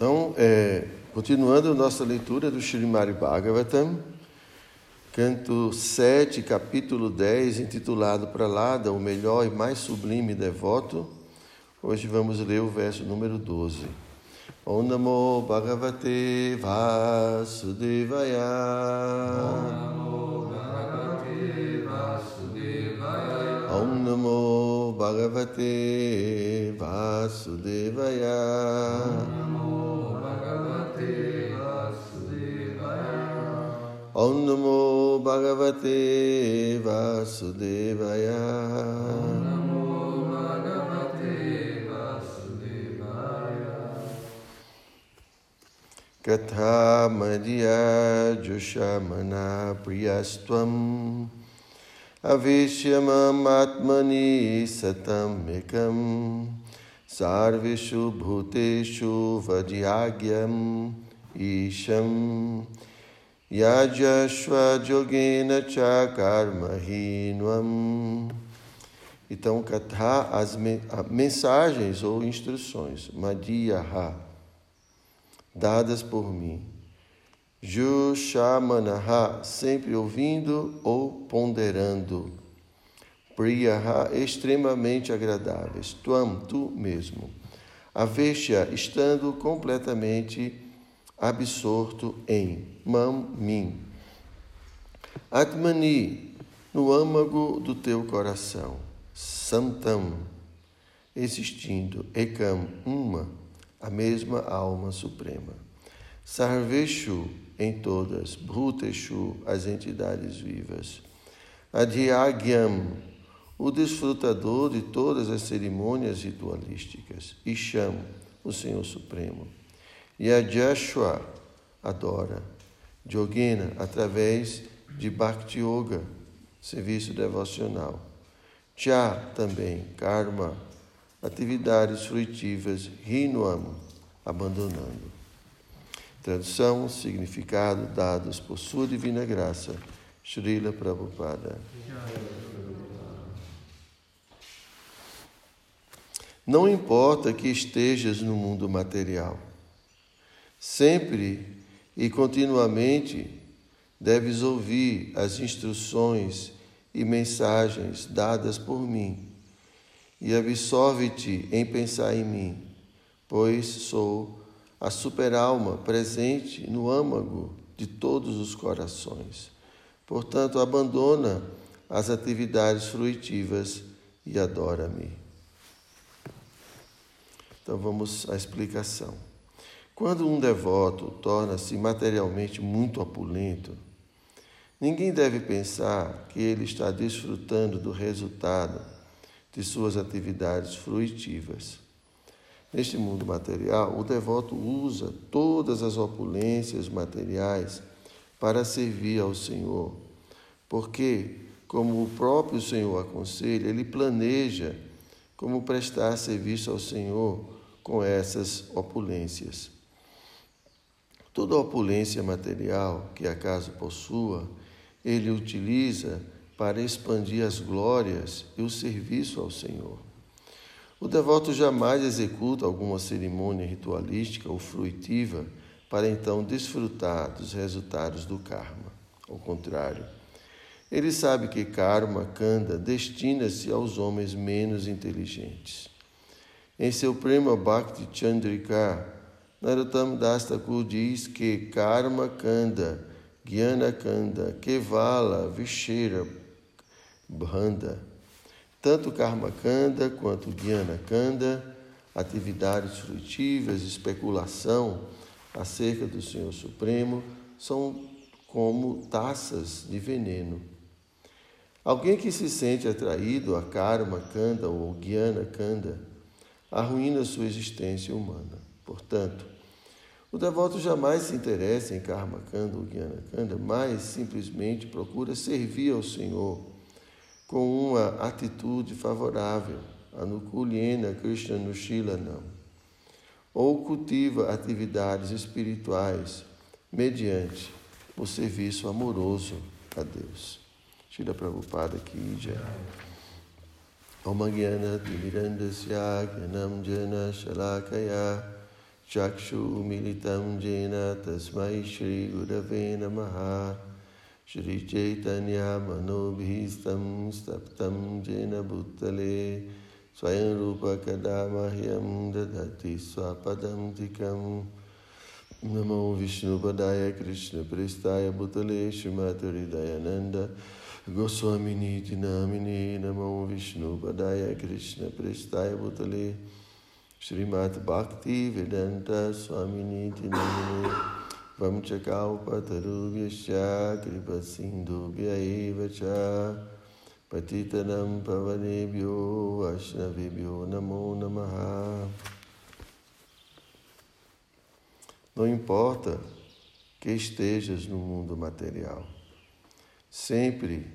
Então, é, continuando nossa leitura do Srimad Bhagavatam, canto 7, capítulo 10, intitulado Pralada, o melhor e mais sublime devoto. Hoje vamos ler o verso número 12. Om Namo Bhagavate Vasudevaya. Om Namo Bhagavate Vasudevaya. Om Namo Bhagavate Vasudevaya. ॐ नमो भगवते वासुदेवाय। कथा मयियाजुषमना प्रियस्त्वम् अविश्य ममात्मनि सतमेकं सार्वेषु भूतेषु वज्याज्ञम् ईशम्। Vadhyagyam Isham Yajashva Yogena Chakarmahinvam. Então, Katha, as mensagens ou instruções, Madhyaha, dadas por mim. Jushamanaha, sempre ouvindo ou ponderando. Priyaha, extremamente agradáveis. Tuam, tu mesmo. Aveshya, estando completamente absorto em mam, mim. Atmani, no âmago do teu coração. Santam, existindo. Ekam, uma, a mesma alma suprema. Sarveshu, em todas. Bhuteshu, as entidades vivas. Adhyagyam, o desfrutador de todas as cerimônias ritualísticas. Isham, o Senhor Supremo. Yajashwa adora. Yogena, através de Bhakti Yoga, serviço devocional. Cha também, karma, atividades fruitivas, rinuam, abandonando. Tradução, significado dados por sua divina graça, Srila Prabhupada. Não importa que estejas no mundo material Sempre e continuamente deves ouvir as instruções e mensagens dadas por mim, e absorve-te em pensar em mim, pois sou a superalma presente no âmago de todos os corações. Portanto, abandona as atividades fruitivas e adora-me. Então vamos à explicação. Quando um devoto torna-se materialmente muito opulento, ninguém deve pensar que ele está desfrutando do resultado de suas atividades fruitivas. Neste mundo material, o devoto usa todas as opulências materiais para servir ao Senhor, porque, como o próprio Senhor aconselha, ele planeja como prestar serviço ao Senhor com essas opulências. Toda opulência material que acaso possua, ele utiliza para expandir as glórias e o serviço ao Senhor. O devoto jamais executa alguma cerimônia ritualística ou fruitiva para então desfrutar dos resultados do karma. Ao contrário, ele sabe que karma, kanda, destina-se aos homens menos inteligentes. Em seu prêmio Bhakti Chandrika, Narottam Das Thakur diz que Karma Kanda, Jnana Kanda, Kevala, Vishera, Bhanda, tanto Karma Kanda quanto Jnana Kanda, atividades frutivas, especulação acerca do Senhor Supremo, são como taças de veneno. Alguém que se sente atraído a Karma Kanda ou Jnana Kanda arruína sua existência humana. Portanto, o devoto jamais se interessa em Karma Kanda ou Jnana Kanda, mas simplesmente procura servir ao Senhor com uma atitude favorável, Anukulyena Krishna Nushilanam, ou cultiva atividades espirituais mediante o serviço amoroso a Deus. Shila Prabhupada Ki Jai. Om Jnana Timirandasya Jnanam Jana Shalakaya चक्षुमिलितं येन तस्मै श्रीगुरवे नमः। श्रीचैतन्यमनोभीष्टं स्तप्तं येन भूतले स्वयं रूपकदा मह्यं ददति स्वपदं धिकम् नमो विष्णुपदाय कृष्णप्रेष्ठाय भूतले श्रीमद्हृदयानन्द गोस्वामिनीति नामिने। नमो विष्णुपदाय कृष्णप्रेष्ठाय भूतले Srimad Bhakti Vedanta Swamini Tinamini Vamchakalpatarubhyascha Kripa Sindhubhya Eva Cha Patitanam Pavanebhyo Vaishnavibhyo Namo Namaha Não importa que estejas no mundo material. Sempre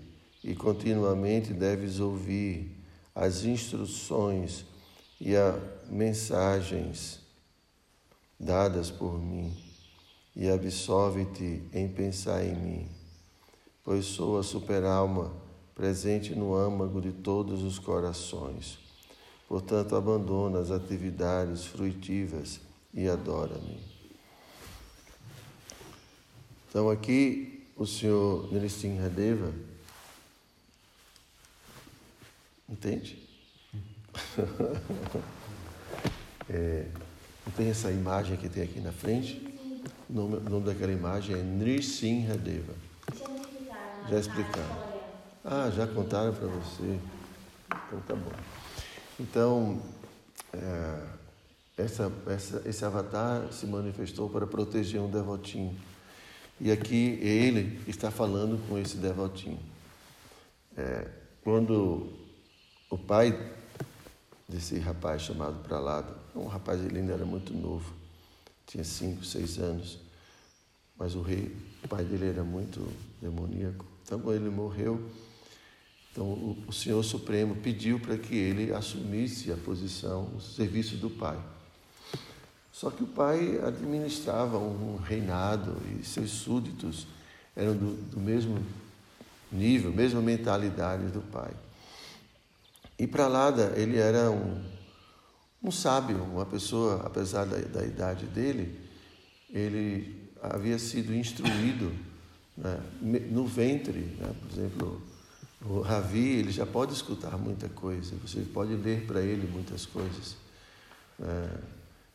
e continuamente deves ouvir as instruções e a mensagens dadas por mim e absolve-te em pensar em mim, pois sou a superalma presente no âmago de todos os corações. Portanto, abandona as atividades fruitivas e adora-me. Então, aqui o senhor Nrisimhadeva, entende? é, tem essa imagem que tem aqui na frente? O nome, o nome daquela imagem é Nrisimhadeva. Já explicaram. Ah, já contaram para você? Então tá bom. Então, é, essa, essa, esse avatar se manifestou para proteger um devotinho. E aqui ele está falando com esse devotinho. É, quando o pai desse rapaz chamado Pralado, um rapaz ele ainda era muito novo, tinha cinco, seis anos, mas o rei, o pai dele era muito demoníaco. Então quando ele morreu, então o, o Senhor Supremo pediu para que ele assumisse a posição, o serviço do pai. Só que o pai administrava um reinado e seus súditos eram do, do mesmo nível, mesma mentalidade do pai. E Pralada, ele era um, um sábio, uma pessoa, apesar da, da idade dele, ele havia sido instruído né, no ventre, né, por exemplo, o Ravi, ele já pode escutar muita coisa, você pode ler para ele muitas coisas. É,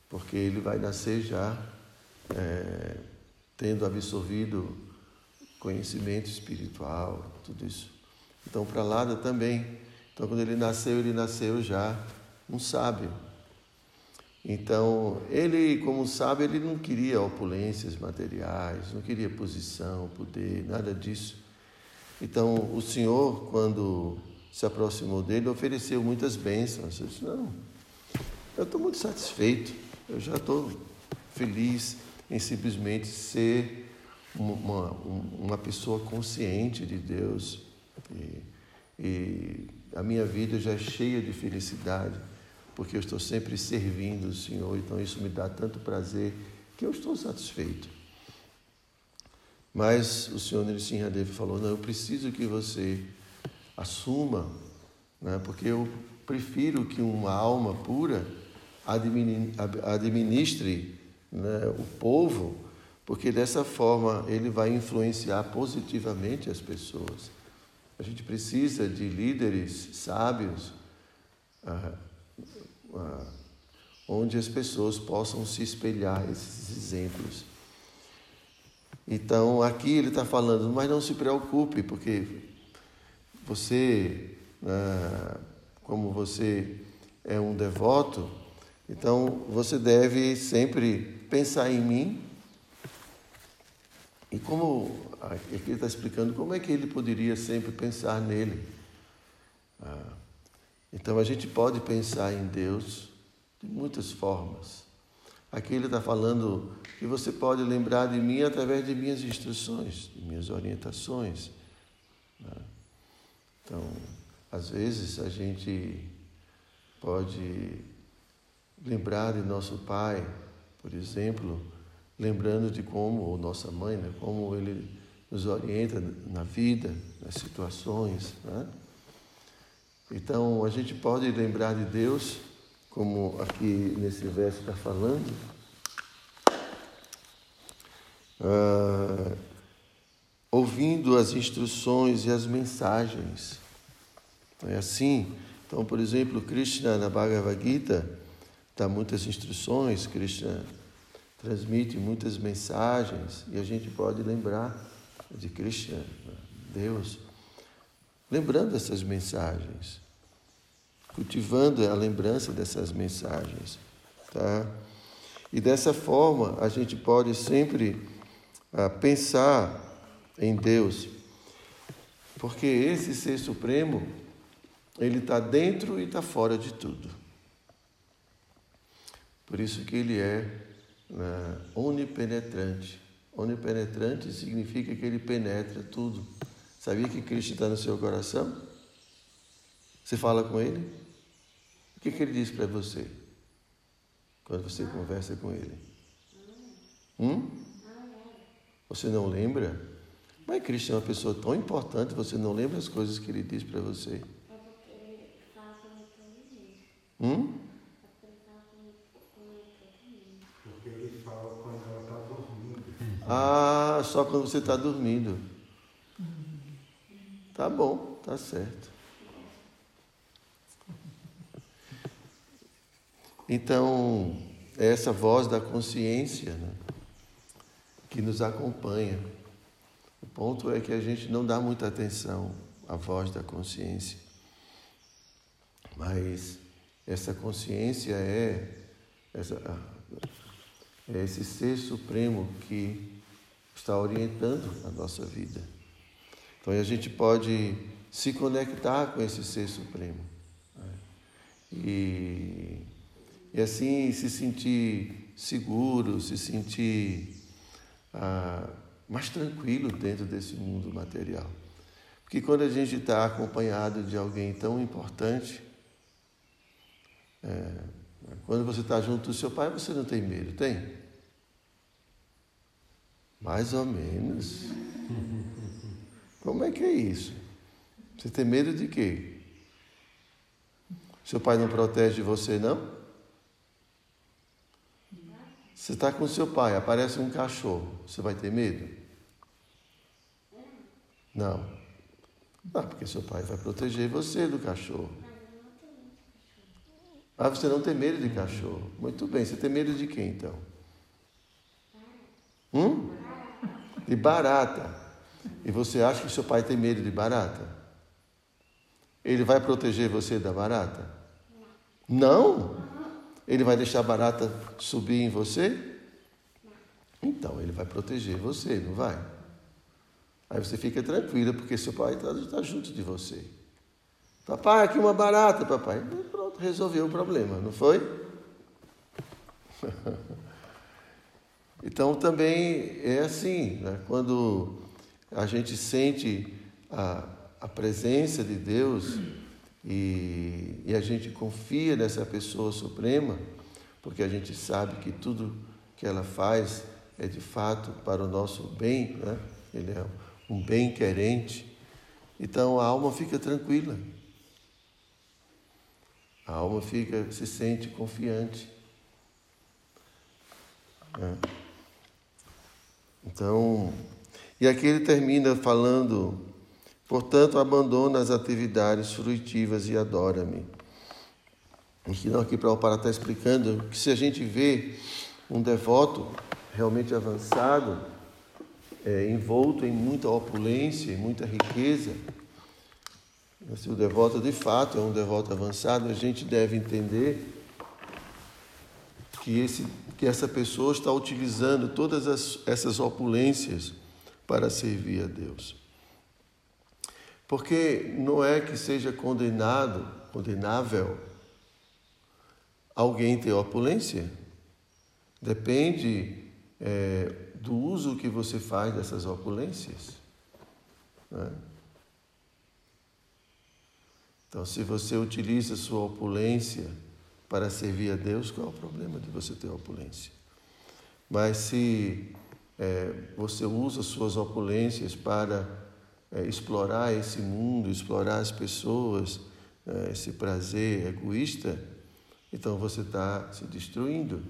porque ele vai nascer já é, tendo absorvido conhecimento espiritual, tudo isso. Então, para Lada também. Então, quando ele nasceu, ele nasceu já um sábio. Então, ele, como sábio, ele não queria opulências materiais, não queria posição, poder, nada disso. Então, o Senhor, quando se aproximou dele, ofereceu muitas bênçãos. Ele disse, não, eu estou muito satisfeito. Eu já estou feliz em simplesmente ser uma, uma pessoa consciente de Deus. E, e a minha vida já é cheia de felicidade, porque eu estou sempre servindo o Senhor, então isso me dá tanto prazer que eu estou satisfeito. Mas o Senhor Nrisimhadev falou, não, eu preciso que você assuma, né, porque eu prefiro que uma alma pura administre né, o povo, porque dessa forma ele vai influenciar positivamente as pessoas. A gente precisa de líderes sábios, ah, onde as pessoas possam se espelhar esses exemplos. Então, aqui ele está falando, mas não se preocupe, porque você, ah, como você é um devoto, então você deve sempre pensar em mim. E como aqui ele está explicando como é que ele poderia sempre pensar nele. Então a gente pode pensar em Deus de muitas formas. Aqui ele está falando que você pode lembrar de mim através de minhas instruções, de minhas orientações. Né? Então, às vezes a gente pode lembrar de nosso pai, por exemplo, lembrando de como, ou nossa mãe, né, como ele nos orienta na vida, nas situações. Né? Então, a gente pode lembrar de Deus, como aqui nesse verso está falando, ah, ouvindo as instruções e as mensagens. É assim. Então, por exemplo, Krishna na Bhagavad Gita dá muitas instruções, Krishna transmite muitas mensagens e a gente pode lembrar de Krishna, Deus, lembrando essas mensagens, cultivando a lembrança dessas mensagens, tá? E dessa forma a gente pode sempre ah, pensar em Deus, porque esse Ser Supremo ele está dentro e está fora de tudo. Por isso que ele é né, onipenetrante. Onipenetrante significa que ele penetra tudo. Sabia que Cristo está no seu coração? Você fala com ele? O que, que ele diz para você quando você conversa com ele? Hum? Você não lembra? Mas Cristo é uma pessoa tão importante, você não lembra as coisas que ele diz para você? Hum? Porque ele fala quando ela está dormindo. Ah, só quando você está dormindo. Tá bom, tá certo. Então, é essa voz da consciência né, que nos acompanha. O ponto é que a gente não dá muita atenção à voz da consciência. Mas essa consciência é, essa, é esse ser supremo que está orientando a nossa vida. Então a gente pode se conectar com esse ser supremo. E, e assim se sentir seguro, se sentir ah, mais tranquilo dentro desse mundo material. Porque quando a gente está acompanhado de alguém tão importante, é, quando você está junto do seu pai, você não tem medo, tem? Mais ou menos. Como é que é isso? Você tem medo de quê? Seu pai não protege você, não? Você está com seu pai, aparece um cachorro, você vai ter medo? Não. Não, porque seu pai vai proteger você do cachorro. Ah, você não tem medo de cachorro. Muito bem, você tem medo de quem então? Hum? De barata. E você acha que seu pai tem medo de barata? Ele vai proteger você da barata? Não? Ele vai deixar a barata subir em você? Então, ele vai proteger você, não vai? Aí você fica tranquila, porque seu pai está tá junto de você. Papai, aqui uma barata, papai. Pronto, resolveu o problema, não foi? então também é assim, né? quando a gente sente a, a presença de Deus e, e a gente confia nessa pessoa suprema, porque a gente sabe que tudo que ela faz é de fato para o nosso bem, né? ele é um bem querente, então a alma fica tranquila. A alma fica, se sente confiante. É. Então, e aqui ele termina falando, portanto, abandona as atividades fruitivas e adora-me. Aqui não, aqui Pará está explicando que se a gente vê um devoto realmente avançado, é, envolto em muita opulência, em muita riqueza, se o devoto de fato é um devoto avançado, a gente deve entender que, esse, que essa pessoa está utilizando todas as, essas opulências para servir a Deus. Porque não é que seja condenado, condenável alguém ter opulência. Depende é, do uso que você faz dessas opulências. Né? Então, se você utiliza sua opulência para servir a Deus, qual é o problema de você ter opulência? Mas se é, você usa suas opulências para é, explorar esse mundo, explorar as pessoas, é, esse prazer egoísta, então você está se destruindo.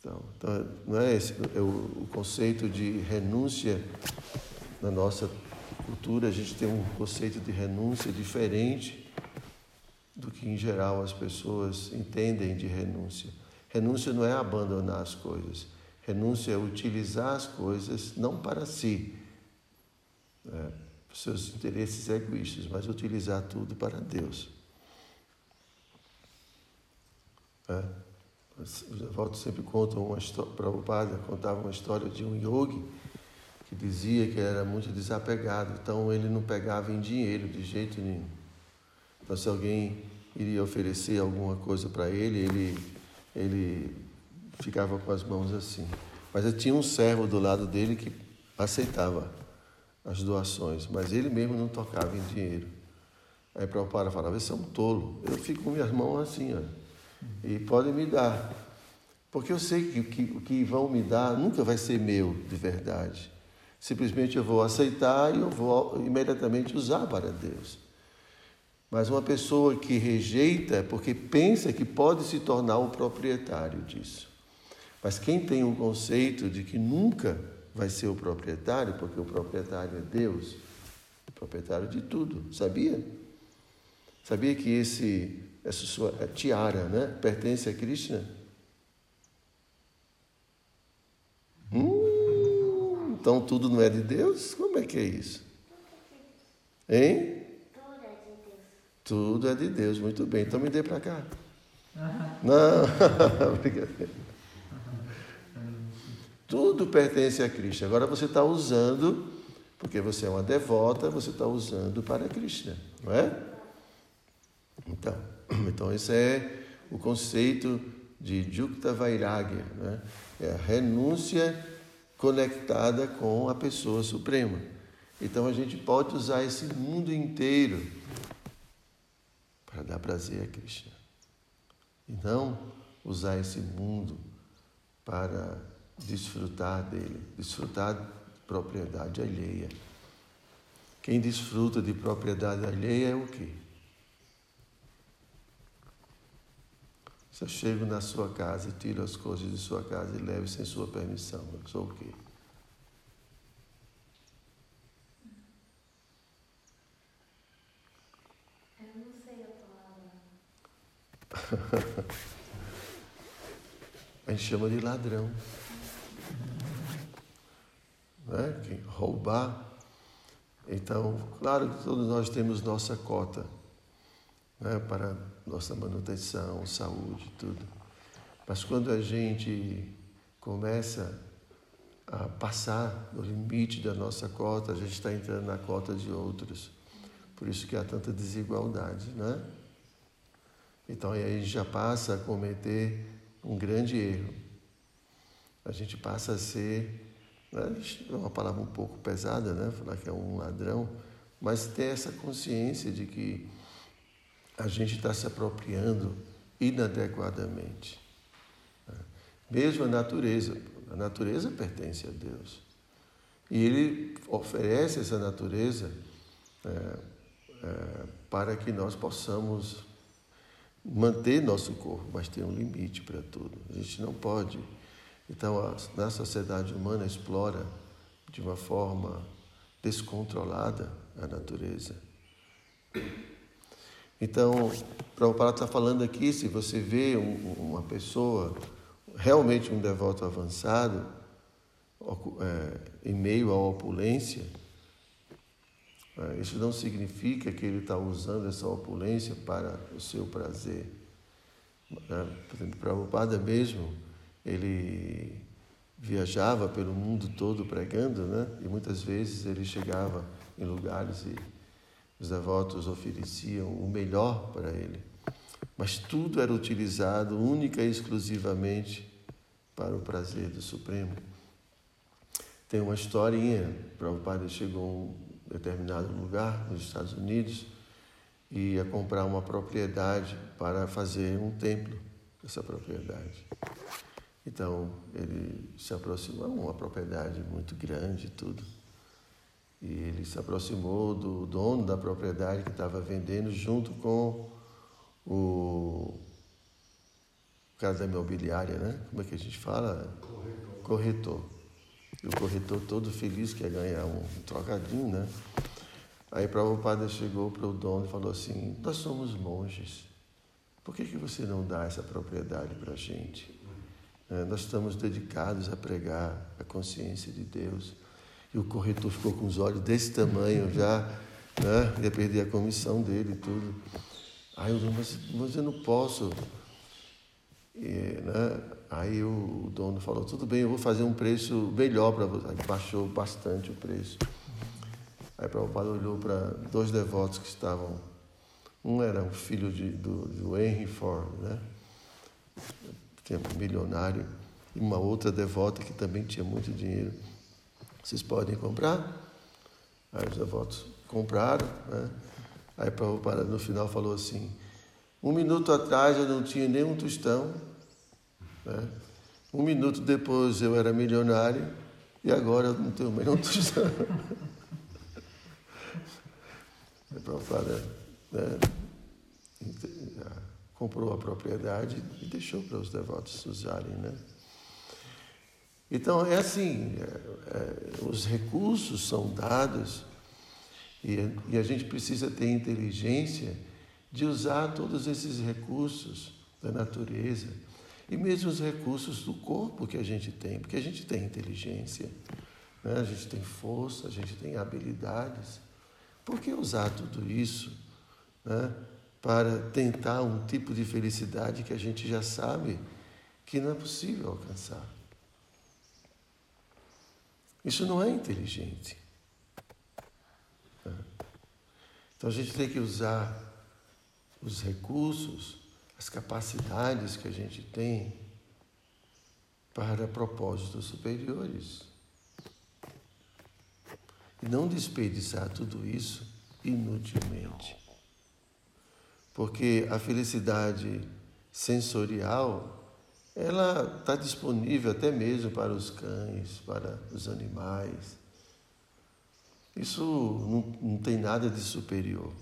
Então, então não é esse é o, o conceito de renúncia na nossa cultura, a gente tem um conceito de renúncia diferente do que em geral as pessoas entendem de renúncia. Renúncia não é abandonar as coisas. Renúncia é utilizar as coisas não para si, né, seus interesses egoístas, mas utilizar tudo para Deus. É. Volto sempre conta uma história, Prabhupada contava uma história de um yogi que dizia que era muito desapegado, então ele não pegava em dinheiro de jeito nenhum. Então se alguém iria oferecer alguma coisa para ele, ele, ele ficava com as mãos assim. Mas tinha um servo do lado dele que aceitava as doações, mas ele mesmo não tocava em dinheiro. Aí Prabhupada falava, você é um tolo, eu fico com minhas mãos assim, ó, e podem me dar. Porque eu sei que o que, que vão me dar nunca vai ser meu de verdade. Simplesmente eu vou aceitar e eu vou imediatamente usar para Deus. Mas uma pessoa que rejeita é porque pensa que pode se tornar o proprietário disso. Mas quem tem um conceito de que nunca vai ser o proprietário, porque o proprietário é Deus, o proprietário de tudo, sabia? Sabia que esse, essa sua tiara né, pertence a Krishna? Hum, então tudo não é de Deus? Como é que é isso? Hein? Tudo é de Deus, muito bem. Então me dê para cá. Não, brincadeira. Tudo pertence a Cristo. Agora você está usando, porque você é uma devota, você está usando para Krishna, não é? Então, então esse é o conceito de Jukta Vairagya, né? é a renúncia conectada com a pessoa suprema. Então a gente pode usar esse mundo inteiro para dar prazer a Krishna. E não usar esse mundo para desfrutar dele, desfrutar de propriedade alheia. Quem desfruta de propriedade alheia é o quê? Se eu chego na sua casa e tiro as coisas de sua casa e levo sem sua permissão, eu sou o quê? a gente chama de ladrão. Né? Roubar. Então, claro que todos nós temos nossa cota né? para nossa manutenção, saúde, tudo. Mas quando a gente começa a passar o limite da nossa cota, a gente está entrando na cota de outros. Por isso que há tanta desigualdade, né? Então aí a gente já passa a cometer um grande erro. A gente passa a ser, é uma palavra um pouco pesada, né? Falar que é um ladrão, mas ter essa consciência de que a gente está se apropriando inadequadamente. Né? Mesmo a natureza, a natureza pertence a Deus. E Ele oferece essa natureza é, é, para que nós possamos manter nosso corpo, mas tem um limite para tudo. A gente não pode. Então, a, na sociedade humana explora de uma forma descontrolada a natureza. Então, Prabhupada está falando aqui, se você vê um, uma pessoa, realmente um devoto avançado, é, em meio à opulência, é, isso não significa que ele está usando essa opulência para o seu prazer. É, Prabhupada mesmo, ele viajava pelo mundo todo pregando, né? E muitas vezes ele chegava em lugares e os devotos ofereciam o melhor para ele. Mas tudo era utilizado única e exclusivamente para o prazer do Supremo. Tem uma historinha, Prabhupada chegou determinado lugar nos Estados Unidos e ia comprar uma propriedade para fazer um templo essa propriedade. Então ele se aproximou, uma propriedade muito grande, tudo. E ele se aproximou do dono da propriedade que estava vendendo junto com o, cara da imobiliária, né? Como é que a gente fala? Corretor. Corretor. E o corretor todo feliz que ia ganhar um, um trocadinho, né? Aí Prabhupada chegou para o dono e falou assim, nós somos monges, por que, que você não dá essa propriedade para a gente? É, nós estamos dedicados a pregar a consciência de Deus. E o corretor ficou com os olhos desse tamanho já, né? ia perder a comissão dele e tudo. Aí eu mas, mas eu não posso. E, né? Aí o, dono falou, tudo bem, eu vou fazer um preço melhor para você. Aí baixou bastante o preço. Aí Prabhupada olhou para dois devotos que estavam. Um era um filho de, do, do Henry Ford, né? Tinha um milionário, e uma outra devota que também tinha muito dinheiro. Vocês podem comprar? Aí os devotos compraram, né? Aí Prabhupada no final falou assim: um minuto atrás eu não tinha nenhum tostão, né? um minuto depois eu era milionário e agora eu não tenho nenhum tostão. Aí Prabhupada né? Comprou a propriedade e deixou para os devotos usarem, né? Então é assim, é, é, os recursos são dados e, e a gente precisa ter inteligência de usar todos esses recursos da natureza e mesmo os recursos do corpo que a gente tem, porque a gente tem inteligência, né? a gente tem força, a gente tem habilidades. Por que usar tudo isso né? Para tentar um tipo de felicidade que a gente já sabe que não é possível alcançar? Isso não é inteligente. Então a gente tem que usar os recursos, as capacidades que a gente tem para propósitos superiores. E não desperdiçar tudo isso inutilmente. Porque a felicidade sensorial, ela está disponível até mesmo para os cães, para os animais isso não, não tem nada de superior.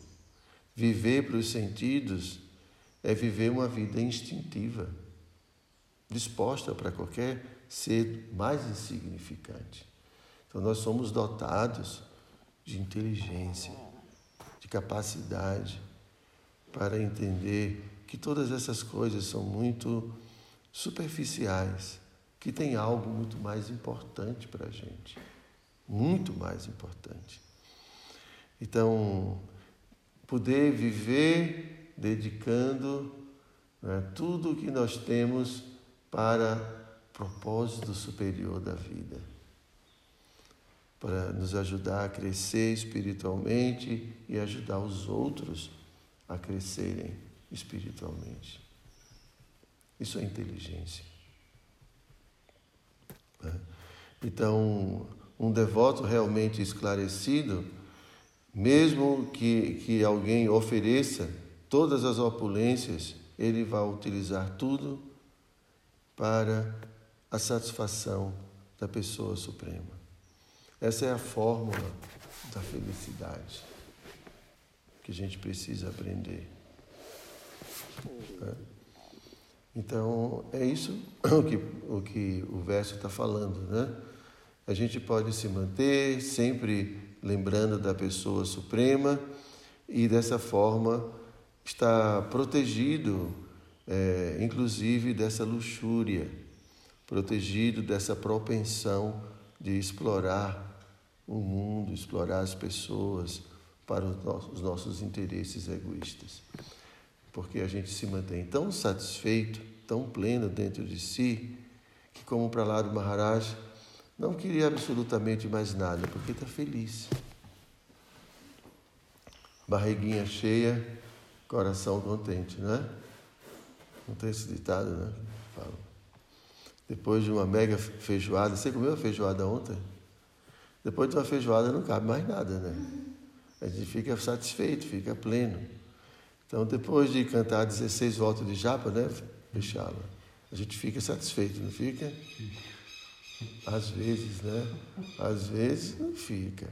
Viver para os sentidos é viver uma vida instintiva, disposta para qualquer ser mais insignificante. Então, nós somos dotados de inteligência, de capacidade para entender que todas essas coisas são muito superficiais, que tem algo muito mais importante para a gente muito mais importante. Então, poder viver dedicando né, tudo o que nós temos para propósito superior da vida, para nos ajudar a crescer espiritualmente e ajudar os outros a crescerem espiritualmente. Isso é inteligência. Né? Então, um devoto realmente esclarecido, mesmo que, que alguém ofereça todas as opulências, ele vai utilizar tudo para a satisfação da pessoa suprema. Essa é a fórmula da felicidade que a gente precisa aprender. É. Então, é isso o que o, que o verso está falando, né? a gente pode se manter sempre lembrando da pessoa suprema e dessa forma estar protegido, é, inclusive dessa luxúria, protegido dessa propensão de explorar o mundo, explorar as pessoas para os nossos interesses egoístas. Porque a gente se mantém tão satisfeito, tão pleno dentro de si, que como para lá do Maharaj, não queria absolutamente mais nada, porque está feliz. Barriguinha cheia, coração contente, né? Não tem esse ditado, né? Fala. Depois de uma mega feijoada, você comeu a feijoada ontem? Depois de uma feijoada não cabe mais nada, né? A gente fica satisfeito, fica pleno. Então, depois de cantar 16 voltas de japa, né, Fechá-la, a gente fica satisfeito, não fica? Às vezes, né? Às vezes não fica.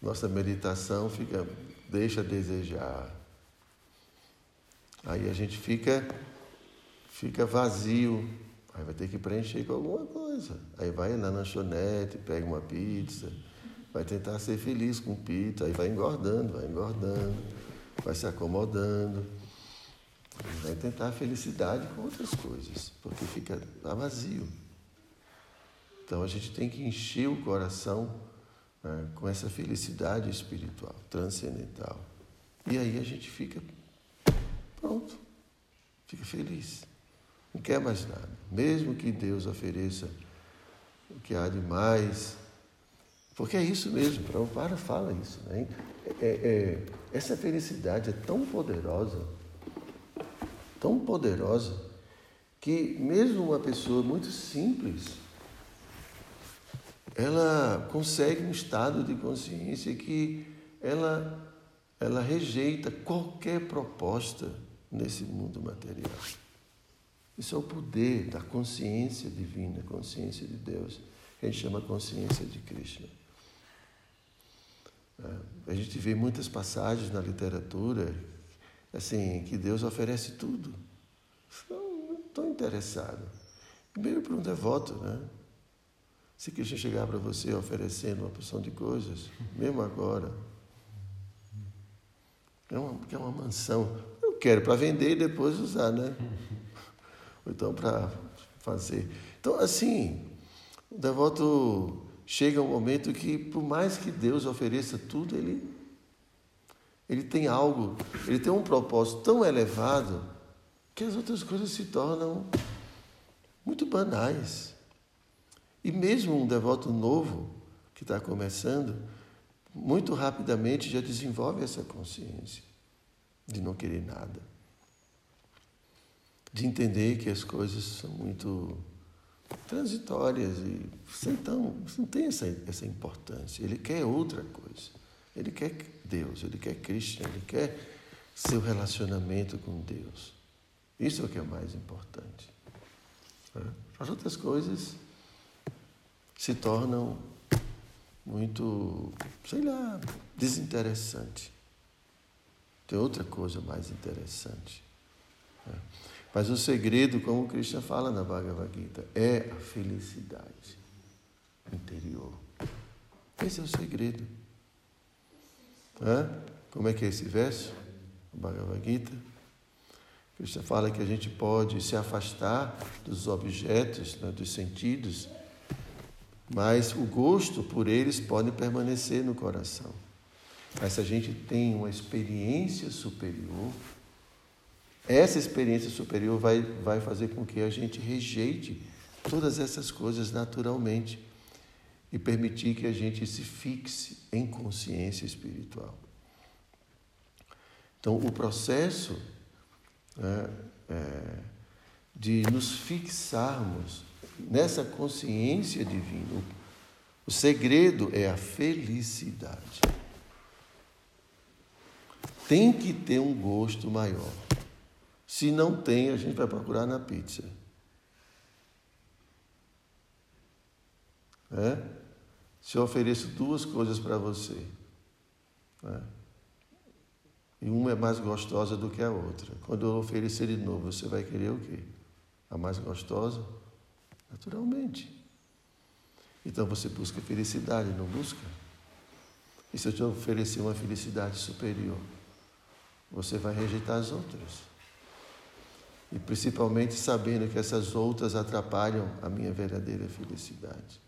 Nossa meditação fica, deixa a desejar. Aí a gente fica fica vazio, aí vai ter que preencher com alguma coisa. Aí vai na lanchonete, pega uma pizza, vai tentar ser feliz com pizza, aí vai engordando, vai engordando, vai se acomodando. Vai tentar a felicidade com outras coisas, porque fica tá vazio. Então a gente tem que encher o coração né, com essa felicidade espiritual, transcendental. E aí a gente fica pronto, fica feliz. Não quer mais nada. Mesmo que Deus ofereça o que há de mais. Porque é isso mesmo, para fala isso. Né? É, é, essa felicidade é tão poderosa, tão poderosa, que mesmo uma pessoa muito simples, ela consegue um estado de consciência que ela, ela rejeita qualquer proposta nesse mundo material. Isso é o poder da consciência divina, consciência de Deus, a gente chama consciência de Krishna. A gente vê muitas passagens na literatura assim que Deus oferece tudo. Não estou interessado. Primeiro para um devoto, né? Se Cristo chegar para você oferecendo uma porção de coisas, mesmo agora, é uma, é uma mansão. Eu quero para vender e depois usar, né? Ou então para fazer. Então, assim, o devoto chega um momento que, por mais que Deus ofereça tudo, ele, ele tem algo, ele tem um propósito tão elevado que as outras coisas se tornam muito banais. E mesmo um devoto novo que está começando, muito rapidamente já desenvolve essa consciência de não querer nada, de entender que as coisas são muito transitórias e sem tão, não tem essa, essa importância. Ele quer outra coisa. Ele quer Deus, ele quer Cristo, ele quer seu relacionamento com Deus. Isso é o que é mais importante. As outras coisas se tornam muito, sei lá, desinteressante. Tem outra coisa mais interessante. Mas o segredo, como o Krishna fala na Bhagavad Gita, é a felicidade interior. Esse é o segredo. Hã? Como é que é esse verso? Bhagavad Gita. Krishna fala que a gente pode se afastar dos objetos, né, dos sentidos, mas o gosto por eles pode permanecer no coração. Mas se a gente tem uma experiência superior, essa experiência superior vai, vai fazer com que a gente rejeite todas essas coisas naturalmente e permitir que a gente se fixe em consciência espiritual. Então, o processo né, é, de nos fixarmos nessa consciência divina. O segredo é a felicidade. Tem que ter um gosto maior. Se não tem, a gente vai procurar na pizza. É? Se eu ofereço duas coisas para você, é? e uma é mais gostosa do que a outra, quando eu oferecer de novo, você vai querer o quê? A mais gostosa? Naturalmente. Então você busca felicidade, não busca? E se eu te oferecer uma felicidade superior, você vai rejeitar as outras. E principalmente sabendo que essas outras atrapalham a minha verdadeira felicidade.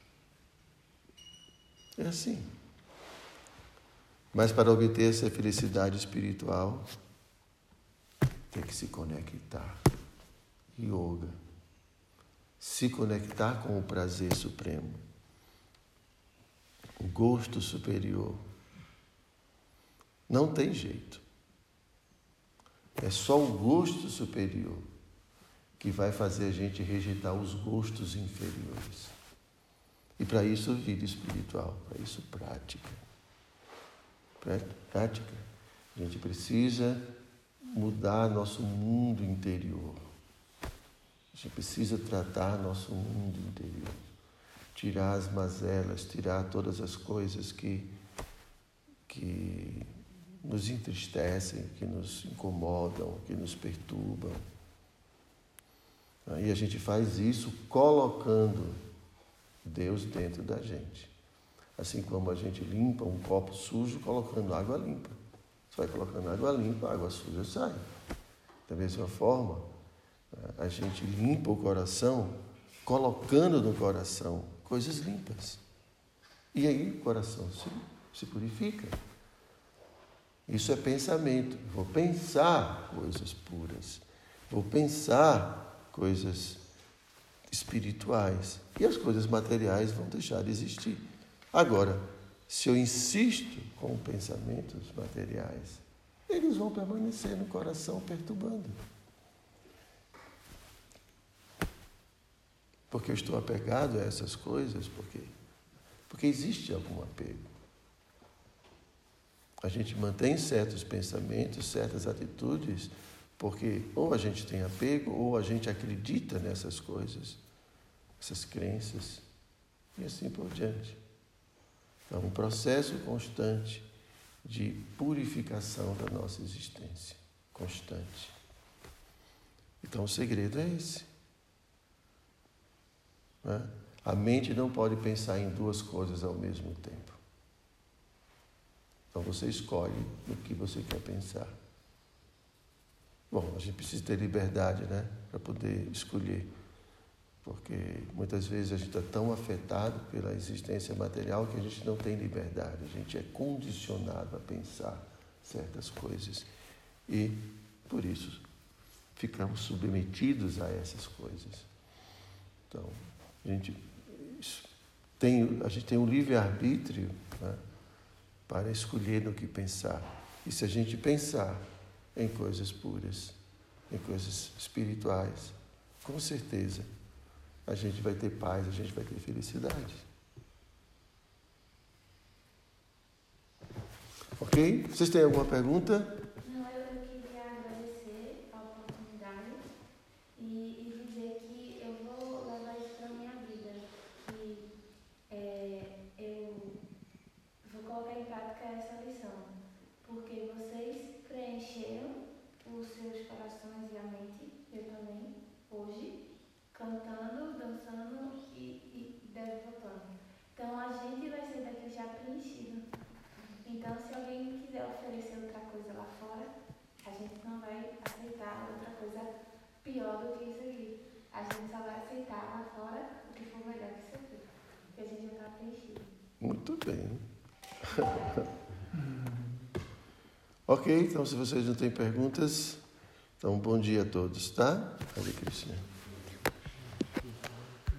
É assim. Mas para obter essa felicidade espiritual, tem que se conectar. Yoga se conectar com o prazer supremo, o gosto superior. Não tem jeito. É só o gosto superior que vai fazer a gente rejeitar os gostos inferiores. E para isso, vida espiritual, para isso, prática. Prática. A gente precisa mudar nosso mundo interior. A gente precisa tratar nosso mundo interior, tirar as mazelas, tirar todas as coisas que, que nos entristecem, que nos incomodam, que nos perturbam. E a gente faz isso colocando Deus dentro da gente. Assim como a gente limpa um copo sujo colocando água limpa. Você vai colocando água limpa, água suja sai. Da mesma forma, a gente limpa o coração colocando no coração coisas limpas. E aí o coração se, se purifica. Isso é pensamento. Vou pensar coisas puras. Vou pensar coisas espirituais. E as coisas materiais vão deixar de existir. Agora, se eu insisto com pensamentos materiais, eles vão permanecer no coração perturbando. Porque eu estou apegado a essas coisas, por quê? Porque existe algum apego. A gente mantém certos pensamentos, certas atitudes, porque ou a gente tem apego ou a gente acredita nessas coisas, essas crenças, e assim por diante. É um processo constante de purificação da nossa existência. Constante. Então o segredo é esse. Né? A mente não pode pensar em duas coisas ao mesmo tempo. Então você escolhe no que você quer pensar. Bom, a gente precisa ter liberdade, né? Para poder escolher. Porque muitas vezes a gente está tão afetado pela existência material que a gente não tem liberdade. A gente é condicionado a pensar certas coisas. E, por isso, ficamos submetidos a essas coisas. Então, a gente tem, a gente tem um livre-arbítrio né, para escolher no que pensar. E se a gente pensar em coisas puras, em coisas espirituais, com certeza a gente vai ter paz, a gente vai ter felicidade. Ok? Vocês têm alguma pergunta? Então se vocês não têm perguntas, então bom dia a todos, tá? Hare Krishna.